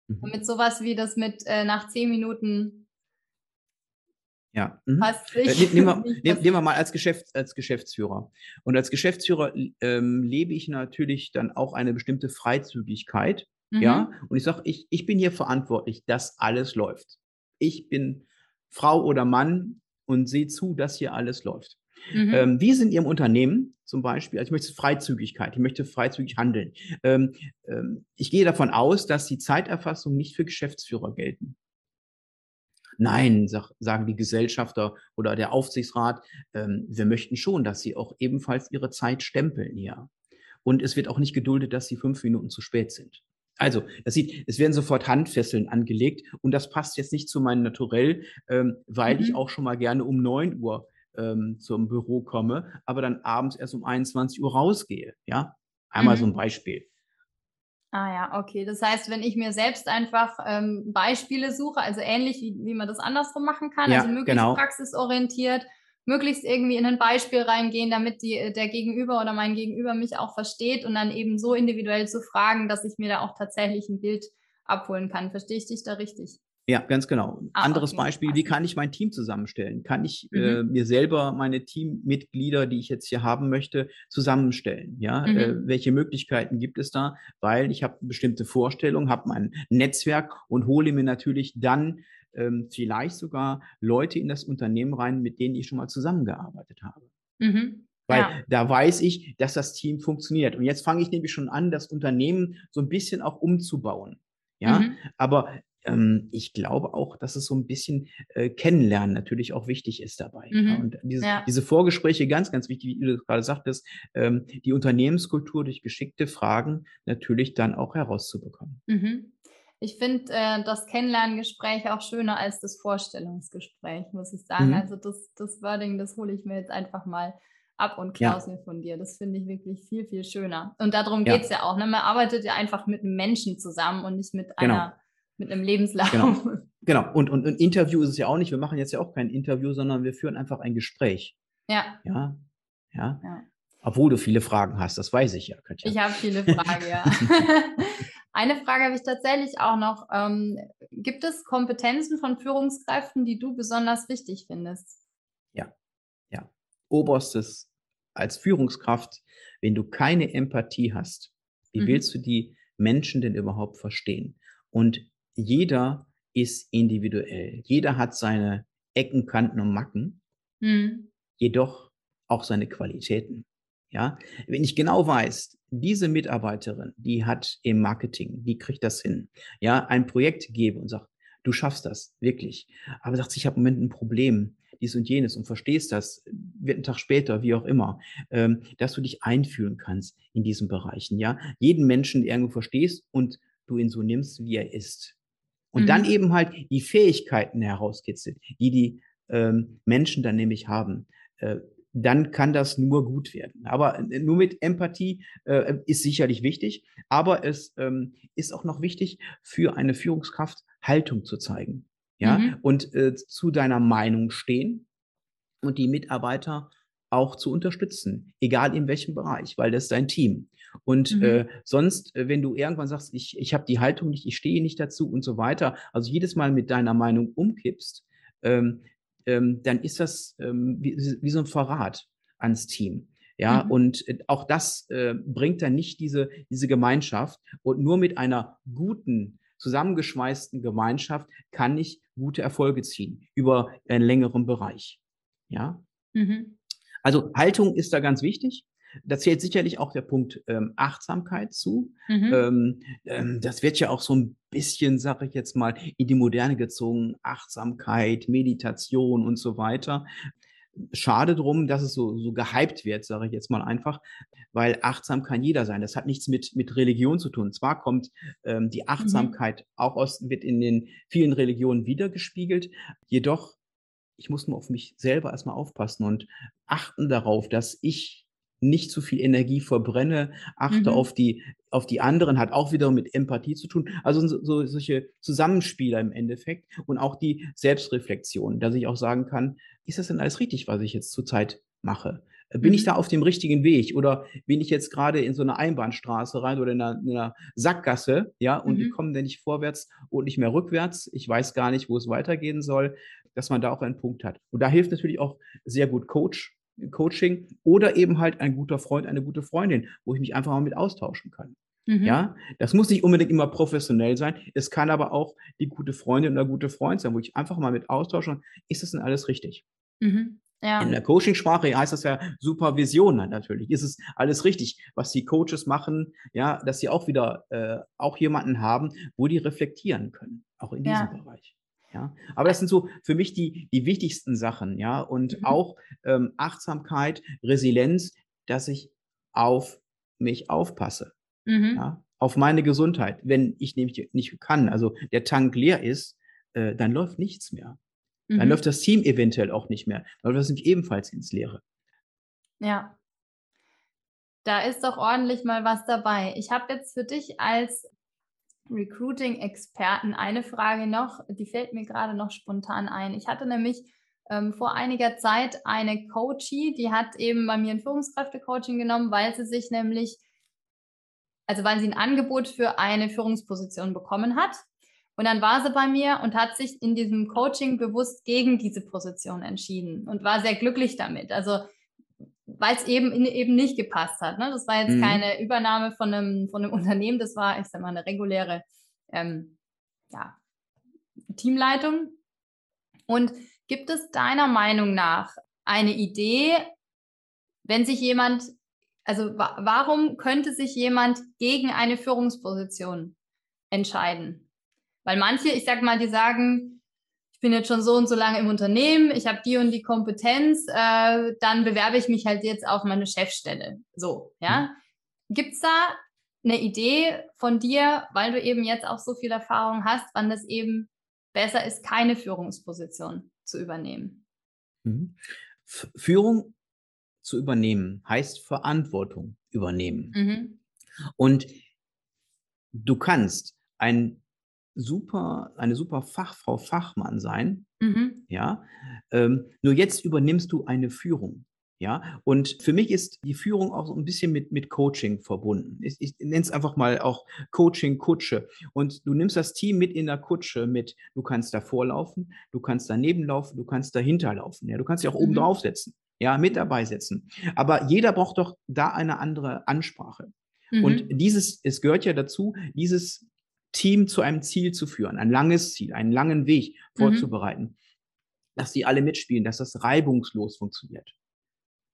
Mhm. Damit sowas wie das mit äh, nach zehn Minuten ja. Mhm. Äh, nehmen, wir, nehmen, nehmen, wir, mal als, Geschäfts-, als Geschäftsführer. Und als Geschäftsführer ähm, lebe ich natürlich dann auch eine bestimmte Freizügigkeit. Mhm. Ja. Und ich sage, ich, ich bin hier verantwortlich, dass alles läuft ich bin Frau oder Mann und sehe zu, dass hier alles läuft. Mhm. Ähm, wie in Ihrem Unternehmen zum Beispiel? Also ich möchte Freizügigkeit, ich möchte freizügig handeln. Ähm, ähm, ich gehe davon aus, dass die Zeiterfassung nicht für Geschäftsführer gelten. Nein, sag, sagen die Gesellschafter oder der Aufsichtsrat, ähm, wir möchten schon, dass sie auch ebenfalls ihre Zeit stempeln, ja. Und es wird auch nicht geduldet, dass sie fünf Minuten zu spät sind. Also, das sieht, es werden sofort Handfesseln angelegt und das passt jetzt nicht zu meinem Naturell, ähm, weil mhm. ich auch schon mal gerne um 9 Uhr ähm, zum Büro komme, aber dann abends erst um 21 Uhr rausgehe. Ja, einmal mhm. so ein Beispiel. Ah ja, okay. Das heißt, wenn ich mir selbst einfach ähm, Beispiele suche, also ähnlich wie, wie man das andersrum machen kann, ja, also möglichst genau. praxisorientiert, möglichst irgendwie in ein Beispiel reingehen, damit die, äh, der Gegenüber oder mein Gegenüber mich auch versteht und dann eben so individuell zu fragen, dass ich mir da auch tatsächlich ein Bild abholen kann. Verstehe ich dich da richtig? Ja, ganz genau. Ah, Anderes okay. Beispiel, wie kann ich mein Team zusammenstellen? Kann ich mhm. äh, mir selber meine Teammitglieder, die ich jetzt hier haben möchte, zusammenstellen? Ja, mhm. äh, welche Möglichkeiten gibt es da? Weil ich habe bestimmte Vorstellungen, habe mein Netzwerk und hole mir natürlich dann ähm, vielleicht sogar Leute in das Unternehmen rein, mit denen ich schon mal zusammengearbeitet habe. Mhm. Weil ja. da weiß ich, dass das Team funktioniert. Und jetzt fange ich nämlich schon an, das Unternehmen so ein bisschen auch umzubauen. Ja, mhm. aber ähm, ich glaube auch, dass es so ein bisschen äh, Kennenlernen natürlich auch wichtig ist dabei. Mhm. Ja? Und dieses, ja. diese Vorgespräche ganz, ganz wichtig, wie du gerade sagtest, ähm, die Unternehmenskultur durch geschickte Fragen natürlich dann auch herauszubekommen. Mhm. Ich finde äh, das Kennenlerngespräch auch schöner als das Vorstellungsgespräch, muss ich sagen. Mhm. Also das, das Wording, das hole ich mir jetzt einfach mal ab und klaus ja. mir von dir. Das finde ich wirklich viel, viel schöner. Und darum ja. geht es ja auch. Ne? Man arbeitet ja einfach mit einem Menschen zusammen und nicht mit genau. einer, mit einem Lebenslauf. Genau. genau. Und, und ein Interview ist es ja auch nicht. Wir machen jetzt ja auch kein Interview, sondern wir führen einfach ein Gespräch. Ja. Ja. Ja. ja. Obwohl du viele Fragen hast, das weiß ich ja, Katja. Ich habe viele Fragen, ja. Eine Frage habe ich tatsächlich auch noch. Ähm, gibt es Kompetenzen von Führungskräften, die du besonders wichtig findest? Ja, ja. Oberstes als Führungskraft, wenn du keine Empathie hast, wie mhm. willst du die Menschen denn überhaupt verstehen? Und jeder ist individuell. Jeder hat seine Ecken, Kanten und Macken, mhm. jedoch auch seine Qualitäten. Ja, wenn ich genau weiß, diese Mitarbeiterin, die hat im Marketing, die kriegt das hin. Ja, ein Projekt gebe und sagt, du schaffst das wirklich. Aber sagt, ich habe im Moment ein Problem, dies und jenes und verstehst das, wird ein Tag später, wie auch immer, ähm, dass du dich einfühlen kannst in diesen Bereichen. Ja, jeden Menschen irgendwo verstehst und du ihn so nimmst, wie er ist. Und mhm. dann eben halt die Fähigkeiten herauskitzelt, die die ähm, Menschen dann nämlich haben. Äh, dann kann das nur gut werden. Aber äh, nur mit Empathie äh, ist sicherlich wichtig, aber es ähm, ist auch noch wichtig, für eine Führungskraft Haltung zu zeigen. Ja, mhm. und äh, zu deiner Meinung stehen und die Mitarbeiter auch zu unterstützen, egal in welchem Bereich, weil das ist dein Team. Und mhm. äh, sonst, äh, wenn du irgendwann sagst, ich, ich habe die Haltung nicht, ich stehe nicht dazu und so weiter, also jedes Mal mit deiner Meinung umkippst, ähm, ähm, dann ist das ähm, wie, wie, so ein Verrat ans Team. Ja, mhm. und äh, auch das äh, bringt dann nicht diese, diese Gemeinschaft. Und nur mit einer guten, zusammengeschweißten Gemeinschaft kann ich gute Erfolge ziehen über einen längeren Bereich. Ja. Mhm. Also Haltung ist da ganz wichtig. Da zählt sicherlich auch der Punkt ähm, Achtsamkeit zu. Mhm. Ähm, ähm, das wird ja auch so ein bisschen, sage ich jetzt mal, in die Moderne gezogen. Achtsamkeit, Meditation und so weiter. Schade drum, dass es so, so gehypt wird, sage ich jetzt mal einfach, weil achtsam kann jeder sein. Das hat nichts mit, mit Religion zu tun. Zwar kommt ähm, die mhm. Achtsamkeit mhm. auch aus, wird in den vielen Religionen wiedergespiegelt, jedoch ich muss nur auf mich selber erstmal aufpassen und achten darauf, dass ich nicht zu viel Energie verbrenne, achte mhm. auf die auf die anderen, hat auch wieder mit Empathie zu tun. Also so, so, solche Zusammenspieler im Endeffekt und auch die Selbstreflexion, dass ich auch sagen kann, ist das denn alles richtig, was ich jetzt zurzeit mache? Bin mhm. ich da auf dem richtigen Weg oder bin ich jetzt gerade in so eine Einbahnstraße rein oder in einer, in einer Sackgasse, ja, und mhm. ich komme dann nicht vorwärts und nicht mehr rückwärts. Ich weiß gar nicht, wo es weitergehen soll, dass man da auch einen Punkt hat. Und da hilft natürlich auch sehr gut Coach, Coaching oder eben halt ein guter Freund, eine gute Freundin, wo ich mich einfach mal mit austauschen kann. Mhm. Ja, das muss nicht unbedingt immer professionell sein. Es kann aber auch die gute Freundin oder gute Freund sein, wo ich einfach mal mit austausche. Ist das denn alles richtig? Mhm. Ja. In der Coaching-Sprache heißt das ja Supervision natürlich. Ist es alles richtig, was die Coaches machen, ja, dass sie auch wieder äh, auch jemanden haben, wo die reflektieren können, auch in diesem ja. Bereich. Ja, aber das sind so für mich die, die wichtigsten Sachen, ja, und mhm. auch ähm, Achtsamkeit, Resilienz, dass ich auf mich aufpasse, mhm. ja, auf meine Gesundheit. Wenn ich nämlich nicht kann, also der Tank leer ist, äh, dann läuft nichts mehr. Mhm. Dann läuft das Team eventuell auch nicht mehr. Dann läuft das nämlich ebenfalls ins Leere. Ja. Da ist doch ordentlich mal was dabei. Ich habe jetzt für dich als Recruiting-Experten eine Frage noch, die fällt mir gerade noch spontan ein. Ich hatte nämlich ähm, vor einiger Zeit eine Coachie, die hat eben bei mir ein Führungskräfte-Coaching genommen, weil sie sich nämlich, also weil sie ein Angebot für eine Führungsposition bekommen hat. Und dann war sie bei mir und hat sich in diesem Coaching bewusst gegen diese Position entschieden und war sehr glücklich damit. Also weil es eben, eben nicht gepasst hat. Ne? Das war jetzt mhm. keine Übernahme von einem, von einem Unternehmen, das war, ich sag mal, eine reguläre ähm, ja, Teamleitung. Und gibt es deiner Meinung nach eine Idee, wenn sich jemand, also wa warum könnte sich jemand gegen eine Führungsposition entscheiden? Weil manche, ich sag mal, die sagen, bin jetzt schon so und so lange im Unternehmen, ich habe die und die Kompetenz, äh, dann bewerbe ich mich halt jetzt auf meine Chefstelle. So, ja. Mhm. Gibt es da eine Idee von dir, weil du eben jetzt auch so viel Erfahrung hast, wann das eben besser ist, keine Führungsposition zu übernehmen? Mhm. Führung zu übernehmen heißt Verantwortung übernehmen. Mhm. Und du kannst ein super, eine super Fachfrau, Fachmann sein. Mhm. Ja. Ähm, nur jetzt übernimmst du eine Führung. Ja, und für mich ist die Führung auch so ein bisschen mit, mit Coaching verbunden. Ich, ich nenne es einfach mal auch Coaching-Kutsche. Und du nimmst das Team mit in der Kutsche mit. Du kannst davor laufen, du kannst daneben laufen, du kannst dahinter laufen. Ja, du kannst dich auch oben mhm. drauf setzen, ja, mit dabei setzen. Aber jeder braucht doch da eine andere Ansprache. Mhm. Und dieses, es gehört ja dazu, dieses Team zu einem Ziel zu führen, ein langes Ziel, einen langen Weg mhm. vorzubereiten, mhm. dass die alle mitspielen, dass das reibungslos funktioniert.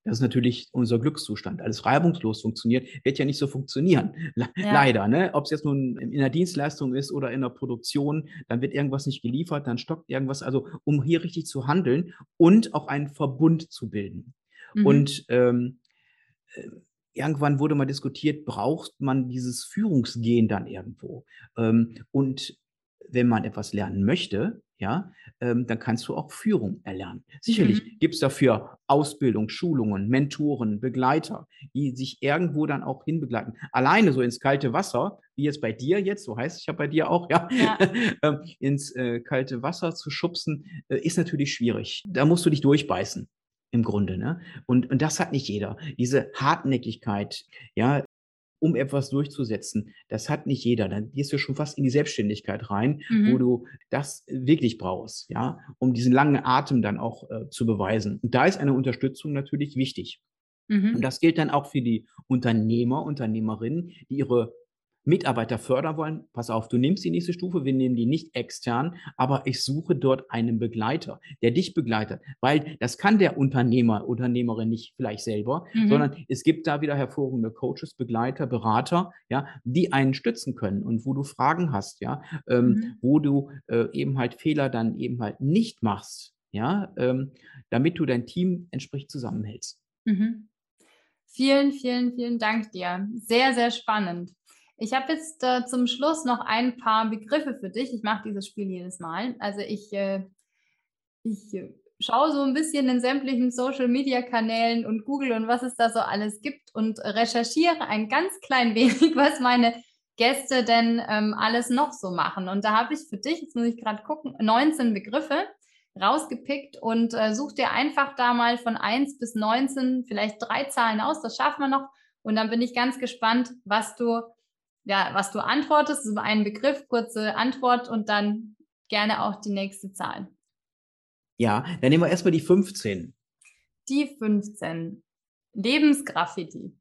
Das ist natürlich unser Glückszustand. Alles reibungslos funktioniert, wird ja nicht so funktionieren. Le ja. Leider, ne? Ob es jetzt nun in der Dienstleistung ist oder in der Produktion, dann wird irgendwas nicht geliefert, dann stockt irgendwas. Also, um hier richtig zu handeln und auch einen Verbund zu bilden. Mhm. Und ähm, äh, irgendwann wurde mal diskutiert, braucht man dieses Führungsgehen dann irgendwo? Ähm, und wenn man etwas lernen möchte, ja, ähm, dann kannst du auch Führung erlernen. Sicherlich mhm. gibt es dafür Ausbildung, Schulungen, Mentoren, Begleiter, die sich irgendwo dann auch hinbegleiten. Alleine so ins kalte Wasser, wie jetzt bei dir jetzt, so heißt es ja bei dir auch, ja, ja. Ähm, ins äh, kalte Wasser zu schubsen, äh, ist natürlich schwierig. Da musst du dich durchbeißen im Grunde. Ne? Und, und das hat nicht jeder. Diese Hartnäckigkeit, ja, um etwas durchzusetzen. Das hat nicht jeder. Dann gehst du schon fast in die Selbstständigkeit rein, mhm. wo du das wirklich brauchst, ja, um diesen langen Atem dann auch äh, zu beweisen. Und da ist eine Unterstützung natürlich wichtig. Mhm. Und das gilt dann auch für die Unternehmer, Unternehmerinnen, die ihre Mitarbeiter fördern wollen, pass auf, du nimmst die nächste Stufe, wir nehmen die nicht extern, aber ich suche dort einen Begleiter, der dich begleitet, weil das kann der Unternehmer, Unternehmerin nicht vielleicht selber, mhm. sondern es gibt da wieder hervorragende Coaches, Begleiter, Berater, ja, die einen stützen können und wo du Fragen hast, ja, ähm, mhm. wo du äh, eben halt Fehler dann eben halt nicht machst, ja, ähm, damit du dein Team entsprechend zusammenhältst. Mhm. Vielen, vielen, vielen Dank dir. Sehr, sehr spannend. Ich habe jetzt äh, zum Schluss noch ein paar Begriffe für dich. Ich mache dieses Spiel jedes Mal. Also ich, äh, ich äh, schaue so ein bisschen in sämtlichen Social-Media-Kanälen und Google und was es da so alles gibt und recherchiere ein ganz klein wenig, was meine Gäste denn ähm, alles noch so machen. Und da habe ich für dich, jetzt muss ich gerade gucken, 19 Begriffe rausgepickt und äh, such dir einfach da mal von 1 bis 19 vielleicht drei Zahlen aus. Das schaffen wir noch. Und dann bin ich ganz gespannt, was du ja, was du antwortest, ist ein Begriff, kurze Antwort und dann gerne auch die nächste Zahl. Ja, dann nehmen wir erstmal die 15. Die 15. Lebensgraffiti.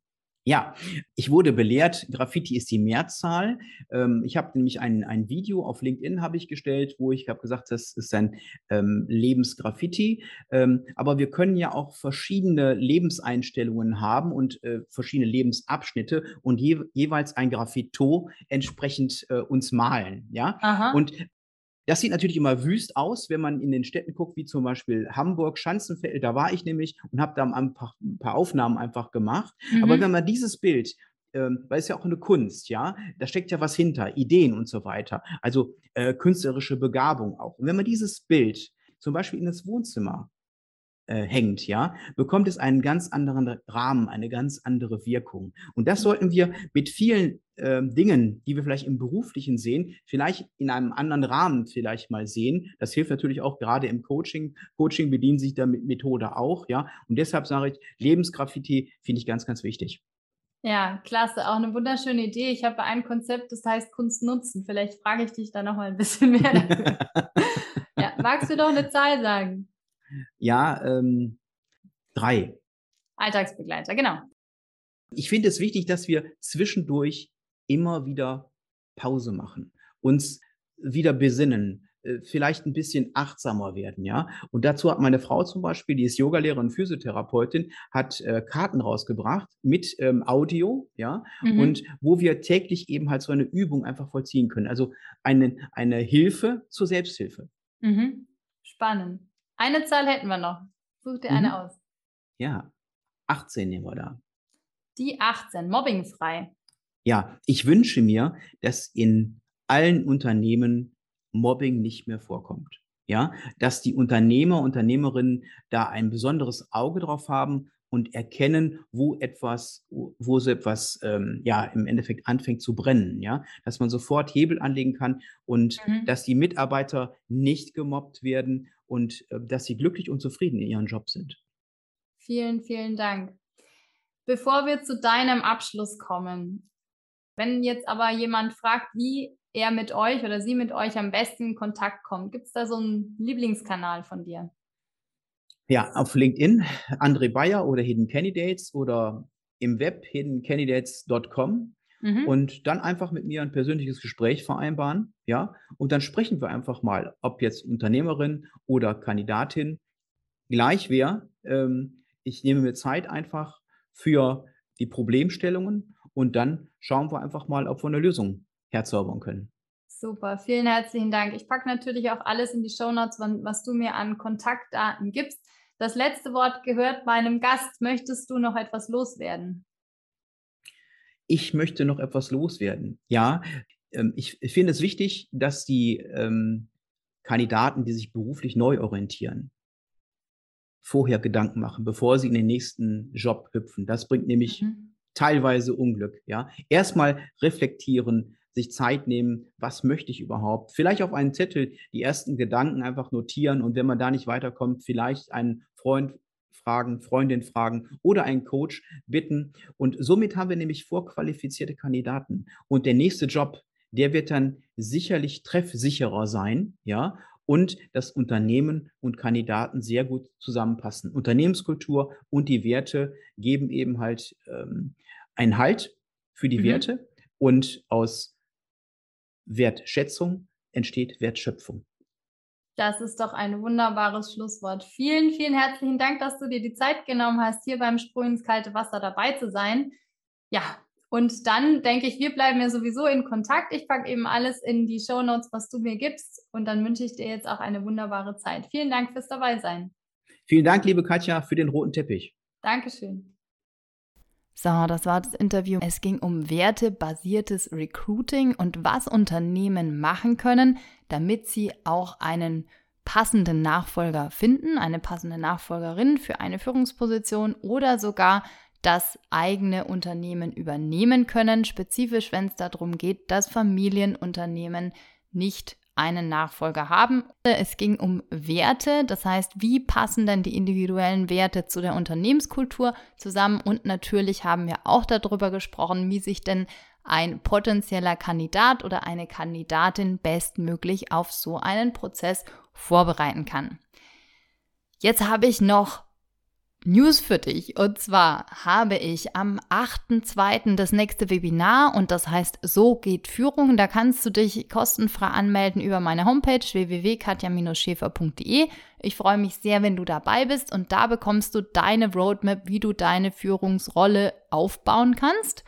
Ja, ich wurde belehrt, Graffiti ist die Mehrzahl. Ähm, ich habe nämlich ein, ein Video auf LinkedIn habe ich gestellt, wo ich habe gesagt, das ist ein ähm, Lebensgraffiti. Ähm, aber wir können ja auch verschiedene Lebenseinstellungen haben und äh, verschiedene Lebensabschnitte und je, jeweils ein Graffito entsprechend äh, uns malen. Ja, Aha. und das sieht natürlich immer wüst aus, wenn man in den Städten guckt, wie zum Beispiel Hamburg, Schanzenfeld, da war ich nämlich und habe da ein paar, ein paar, Aufnahmen einfach gemacht. Mhm. Aber wenn man dieses Bild, ähm, weil es ja auch eine Kunst, ja, da steckt ja was hinter, Ideen und so weiter, also äh, künstlerische Begabung auch. Und wenn man dieses Bild zum Beispiel in das Wohnzimmer äh, hängt, ja, bekommt es einen ganz anderen Rahmen, eine ganz andere Wirkung. Und das sollten wir mit vielen äh, Dingen, die wir vielleicht im Beruflichen sehen, vielleicht in einem anderen Rahmen vielleicht mal sehen. Das hilft natürlich auch gerade im Coaching. Coaching bedient sich der Methode auch, ja. Und deshalb sage ich, Lebensgraffiti finde ich ganz, ganz wichtig. Ja, klasse. Auch eine wunderschöne Idee. Ich habe ein Konzept, das heißt Kunst nutzen. Vielleicht frage ich dich da noch mal ein bisschen mehr ja, magst du doch eine Zahl sagen? Ja, ähm, drei. Alltagsbegleiter, genau. Ich finde es wichtig, dass wir zwischendurch immer wieder Pause machen, uns wieder besinnen, äh, vielleicht ein bisschen achtsamer werden, ja. Und dazu hat meine Frau zum Beispiel, die ist Yogalehrerin und Physiotherapeutin, hat äh, Karten rausgebracht mit ähm, Audio, ja, mhm. und wo wir täglich eben halt so eine Übung einfach vollziehen können. Also eine, eine Hilfe zur Selbsthilfe. Mhm. Spannend. Eine Zahl hätten wir noch. Such dir mhm. eine aus. Ja, 18 nehmen wir da. Die 18, mobbingfrei. Ja, ich wünsche mir, dass in allen Unternehmen Mobbing nicht mehr vorkommt. Ja, dass die Unternehmer, Unternehmerinnen da ein besonderes Auge drauf haben und erkennen, wo etwas, wo so etwas ähm, ja im Endeffekt anfängt zu brennen, ja, dass man sofort Hebel anlegen kann und mhm. dass die Mitarbeiter nicht gemobbt werden und äh, dass sie glücklich und zufrieden in ihrem Job sind. Vielen, vielen Dank. Bevor wir zu deinem Abschluss kommen, wenn jetzt aber jemand fragt, wie er mit euch oder sie mit euch am besten in Kontakt kommt, gibt es da so einen Lieblingskanal von dir? Ja, auf LinkedIn, André Bayer oder Hidden Candidates oder im Web hiddencandidates.com mhm. und dann einfach mit mir ein persönliches Gespräch vereinbaren, ja, und dann sprechen wir einfach mal, ob jetzt Unternehmerin oder Kandidatin gleich wäre. Ähm, ich nehme mir Zeit einfach für die Problemstellungen und dann schauen wir einfach mal, ob wir eine Lösung herzaubern können. Super, vielen herzlichen Dank. Ich packe natürlich auch alles in die Shownotes, was du mir an Kontaktdaten gibst. Das letzte Wort gehört meinem Gast. Möchtest du noch etwas loswerden? Ich möchte noch etwas loswerden. Ja, ähm, ich finde es wichtig, dass die ähm, Kandidaten, die sich beruflich neu orientieren, vorher Gedanken machen, bevor sie in den nächsten Job hüpfen. Das bringt nämlich mhm. teilweise Unglück. Ja, erstmal reflektieren, sich Zeit nehmen, was möchte ich überhaupt? Vielleicht auf einen Zettel die ersten Gedanken einfach notieren und wenn man da nicht weiterkommt, vielleicht einen Freund fragen, Freundin fragen oder einen Coach bitten. Und somit haben wir nämlich vorqualifizierte Kandidaten. Und der nächste Job, der wird dann sicherlich treffsicherer sein, ja, und das Unternehmen und Kandidaten sehr gut zusammenpassen. Unternehmenskultur und die Werte geben eben halt ähm, einen Halt für die mhm. Werte und aus Wertschätzung entsteht Wertschöpfung. Das ist doch ein wunderbares Schlusswort. Vielen, vielen herzlichen Dank, dass du dir die Zeit genommen hast, hier beim Sprung ins kalte Wasser dabei zu sein. Ja, und dann denke ich, wir bleiben ja sowieso in Kontakt. Ich packe eben alles in die Show Notes, was du mir gibst. Und dann wünsche ich dir jetzt auch eine wunderbare Zeit. Vielen Dank fürs Dabeisein. Vielen Dank, liebe Katja, für den roten Teppich. Dankeschön. So, das war das Interview. Es ging um wertebasiertes Recruiting und was Unternehmen machen können, damit sie auch einen passenden Nachfolger finden, eine passende Nachfolgerin für eine Führungsposition oder sogar das eigene Unternehmen übernehmen können, spezifisch wenn es darum geht, dass Familienunternehmen nicht einen Nachfolger haben. Es ging um Werte, das heißt, wie passen denn die individuellen Werte zu der Unternehmenskultur zusammen und natürlich haben wir auch darüber gesprochen, wie sich denn ein potenzieller Kandidat oder eine Kandidatin bestmöglich auf so einen Prozess vorbereiten kann. Jetzt habe ich noch News für dich. Und zwar habe ich am 8.2. das nächste Webinar und das heißt So geht Führung. Da kannst du dich kostenfrei anmelden über meine Homepage www.katja-schäfer.de. Ich freue mich sehr, wenn du dabei bist und da bekommst du deine Roadmap, wie du deine Führungsrolle aufbauen kannst.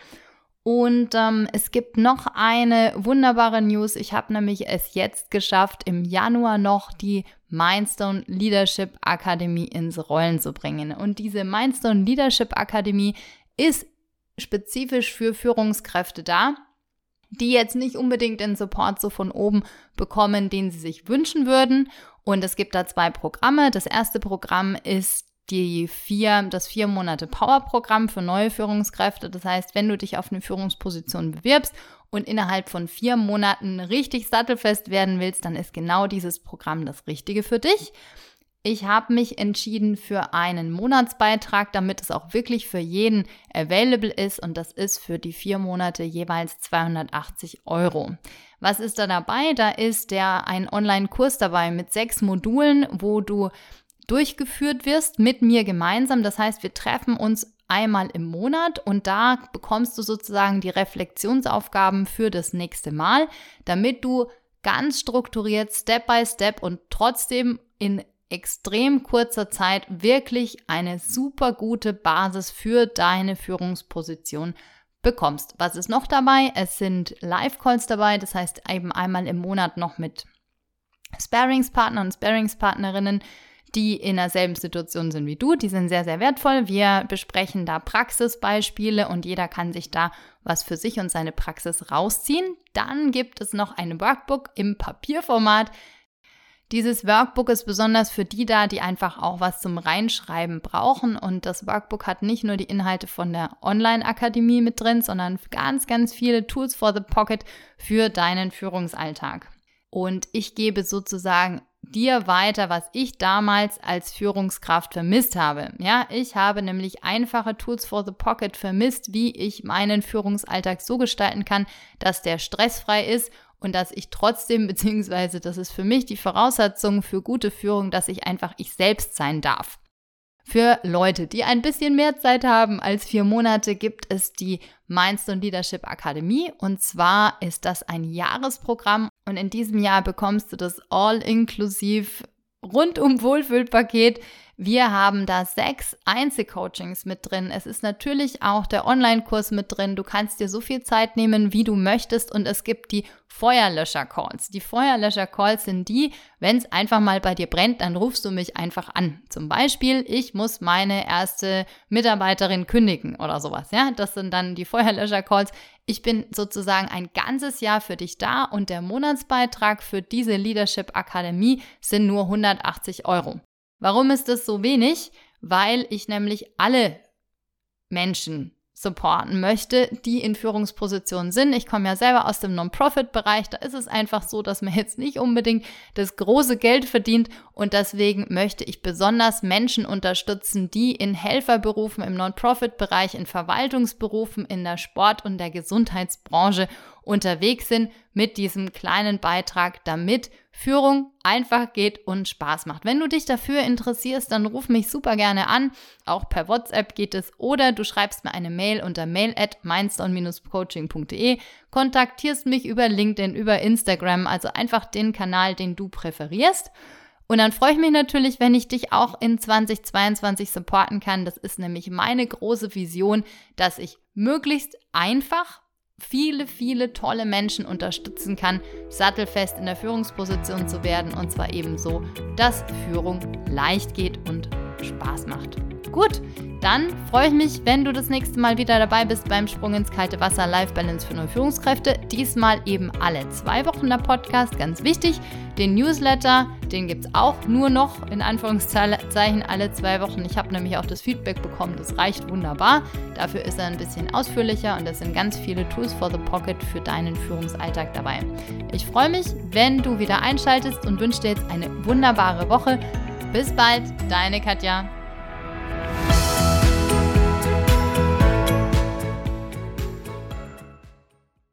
Und ähm, es gibt noch eine wunderbare News. Ich habe nämlich es jetzt geschafft, im Januar noch die Mindstone Leadership Akademie ins Rollen zu bringen. Und diese Mindstone Leadership Akademie ist spezifisch für Führungskräfte da, die jetzt nicht unbedingt den Support so von oben bekommen, den sie sich wünschen würden. Und es gibt da zwei Programme. Das erste Programm ist die vier, das vier Monate Power-Programm für neue Führungskräfte. Das heißt, wenn du dich auf eine Führungsposition bewirbst und innerhalb von vier Monaten richtig sattelfest werden willst, dann ist genau dieses Programm das Richtige für dich. Ich habe mich entschieden für einen Monatsbeitrag, damit es auch wirklich für jeden available ist und das ist für die vier Monate jeweils 280 Euro. Was ist da dabei? Da ist der ein Online-Kurs dabei mit sechs Modulen, wo du durchgeführt wirst mit mir gemeinsam. Das heißt, wir treffen uns einmal im Monat und da bekommst du sozusagen die Reflexionsaufgaben für das nächste Mal, damit du ganz strukturiert, Step by Step und trotzdem in extrem kurzer Zeit wirklich eine super gute Basis für deine Führungsposition bekommst. Was ist noch dabei? Es sind Live-Calls dabei, das heißt eben einmal im Monat noch mit Sparingspartner und Sparingspartnerinnen die in derselben Situation sind wie du. Die sind sehr, sehr wertvoll. Wir besprechen da Praxisbeispiele und jeder kann sich da was für sich und seine Praxis rausziehen. Dann gibt es noch ein Workbook im Papierformat. Dieses Workbook ist besonders für die da, die einfach auch was zum Reinschreiben brauchen. Und das Workbook hat nicht nur die Inhalte von der Online-Akademie mit drin, sondern ganz, ganz viele Tools for the Pocket für deinen Führungsalltag. Und ich gebe sozusagen dir weiter, was ich damals als Führungskraft vermisst habe. Ja, ich habe nämlich einfache Tools for the Pocket vermisst, wie ich meinen Führungsalltag so gestalten kann, dass der stressfrei ist und dass ich trotzdem, beziehungsweise das ist für mich die Voraussetzung für gute Führung, dass ich einfach ich selbst sein darf. Für Leute, die ein bisschen mehr Zeit haben als vier Monate, gibt es die Mindstone Leadership Akademie. Und zwar ist das ein Jahresprogramm. Und in diesem Jahr bekommst du das All-Inklusiv rundum Wohlfühlpaket wir haben da sechs Einzelcoachings mit drin. Es ist natürlich auch der Online-Kurs mit drin. Du kannst dir so viel Zeit nehmen, wie du möchttest. Und es gibt die Feuerlöscher-Calls. Die Feuerlöscher-Calls sind die, wenn es einfach mal bei dir brennt, dann rufst du mich einfach an. Zum Beispiel, ich muss meine erste Mitarbeiterin kündigen oder sowas. Ja, das sind dann die Feuerlöscher-Calls. Ich bin sozusagen ein ganzes Jahr für dich da und der Monatsbeitrag für diese Leadership Akademie sind nur 180 Euro. Warum ist das so wenig? Weil ich nämlich alle Menschen supporten möchte, die in Führungspositionen sind. Ich komme ja selber aus dem Non-Profit-Bereich. Da ist es einfach so, dass man jetzt nicht unbedingt das große Geld verdient. Und deswegen möchte ich besonders Menschen unterstützen, die in Helferberufen im Non-Profit-Bereich, in Verwaltungsberufen, in der Sport- und der Gesundheitsbranche unterwegs sind mit diesem kleinen Beitrag, damit Führung einfach geht und Spaß macht. Wenn du dich dafür interessierst, dann ruf mich super gerne an. Auch per WhatsApp geht es oder du schreibst mir eine Mail unter mail at mindstone-coaching.de, kontaktierst mich über LinkedIn, über Instagram, also einfach den Kanal, den du präferierst. Und dann freue ich mich natürlich, wenn ich dich auch in 2022 supporten kann. Das ist nämlich meine große Vision, dass ich möglichst einfach viele, viele tolle Menschen unterstützen kann, sattelfest in der Führungsposition zu werden und zwar eben so, dass Führung leicht geht und Spaß macht. Gut, dann freue ich mich, wenn du das nächste Mal wieder dabei bist beim Sprung ins kalte Wasser Life Balance für neue Führungskräfte. Diesmal eben alle zwei Wochen der Podcast, ganz wichtig. Den Newsletter, den gibt es auch nur noch in Anführungszeichen alle zwei Wochen. Ich habe nämlich auch das Feedback bekommen, das reicht wunderbar. Dafür ist er ein bisschen ausführlicher und es sind ganz viele Tools for the Pocket für deinen Führungsalltag dabei. Ich freue mich, wenn du wieder einschaltest und wünsche dir jetzt eine wunderbare Woche. Bis bald, deine Katja.